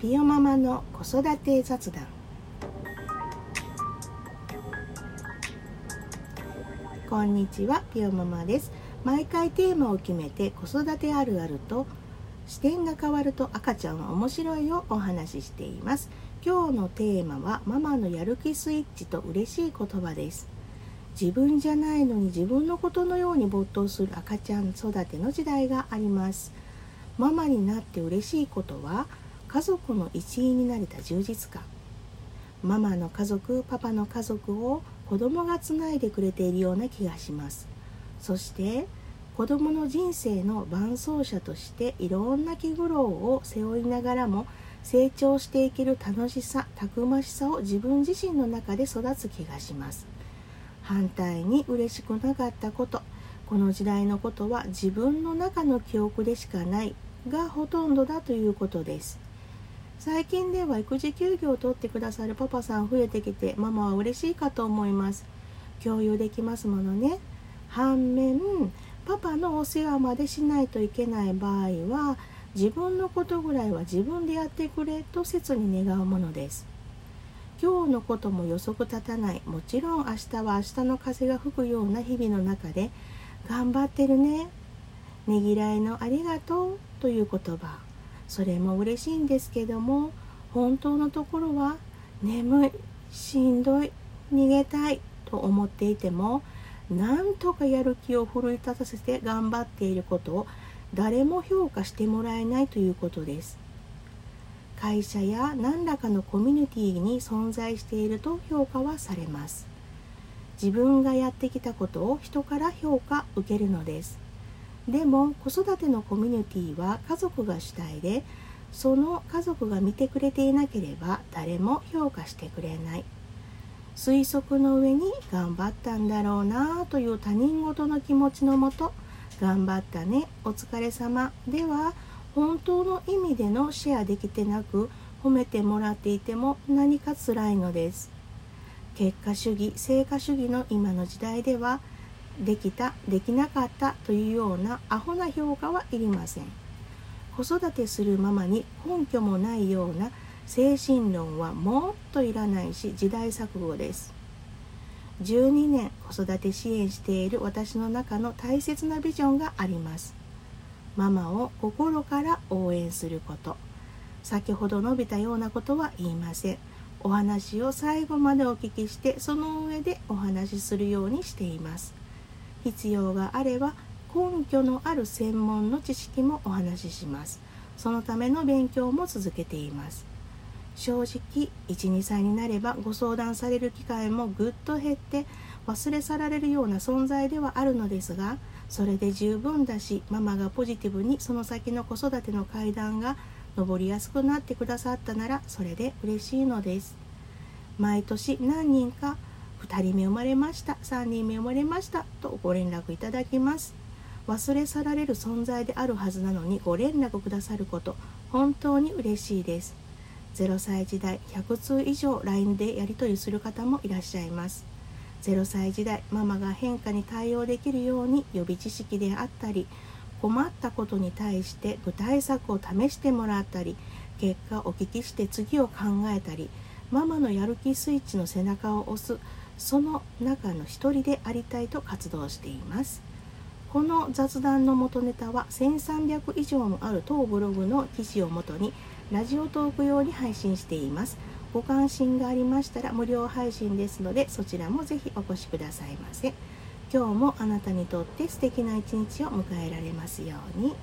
ピオママの子育て雑談。こんにちはピオママです。毎回テーマを決めて子育てあるあると視点が変わると赤ちゃんは面白いをお話ししています。今日のテーマはママのやる気スイッチと嬉しい言葉です。自分じゃないのに自分のことのように没頭する赤ちゃん育ての時代があります。ママになって嬉しいことは家族の一員になれた充実感。ママの家族パパの家族を子供がつないでくれているような気がします。そして子供の人生の伴走者としていろんな気苦労を背負いながらも成長していける楽しさたくましさを自分自身の中で育つ気がします。反対に嬉しくなかったこと。この時代のことは自分の中の記憶でしかないがほとんどだということです。最近では育児休業を取ってくださるパパさん増えてきてママは嬉しいかと思います。共有できますものね。反面パパのお世話までしないといけない場合は自分のことぐらいは自分でやってくれと切に願うものです。今日のことも予測立たない。もちろん明日は明日の風が吹くような日々の中で頑張ってるね。ねぎらいのありがとうという言葉。それも嬉しいんですけども本当のところは眠いしんどい逃げたいと思っていてもなんとかやる気を奮い立たせて頑張っていることを誰も評価してもらえないということです。会社や何らかのコミュニティに存在していると評価はされます。自分がやってきたことを人から評価受けるのです。でも子育てのコミュニティは家族が主体でその家族が見てくれていなければ誰も評価してくれない。推測の上に頑張ったんだろうなという他人事の気持ちのもと頑張ったねお疲れ様では本当の意味でのシェアできてなく褒めてもらっていても何か辛いのです。結果主義成果主義の今の時代ではできたできなかったというようなアホな評価はいりません。子育てするママに根拠もないような精神論はもっといらないし時代錯誤です。12年子育て支援している私の中の大切なビジョンがあります。ママを心から応援すること。先ほど述べたようなことは言いません。お話を最後までお聞きしてその上でお話しするようにしています。必要があれば根拠のある専門の知識もお話しします。そのための勉強も続けています。正直12歳になればご相談される機会もぐっと減って忘れ去られるような存在ではあるのですがそれで十分だしママがポジティブにその先の子育ての階段が登りやすくなってくださったならそれで嬉しいのです。毎年何人か2人目生まれました。3人目生まれました。とご連絡いただきます。忘れ去られる存在であるはずなのにご連絡くださること。本当に嬉しいです。0歳時代100通以上 LINE でやり取りする方もいらっしゃいます。0歳時代ママが変化に対応できるように予備知識であったり困ったことに対して具体策を試してもらったり結果をお聞きして次を考えたりママのやる気スイッチの背中を押すその中の一人でありたいと活動しています。この雑談の元ネタは1300以上もある当ブログの記事をもとにラジオトーク用に配信しています。ご関心がありましたら無料配信ですのでそちらもぜひお越しくださいませ。今日もあなたにとって素敵な一日を迎えられますように。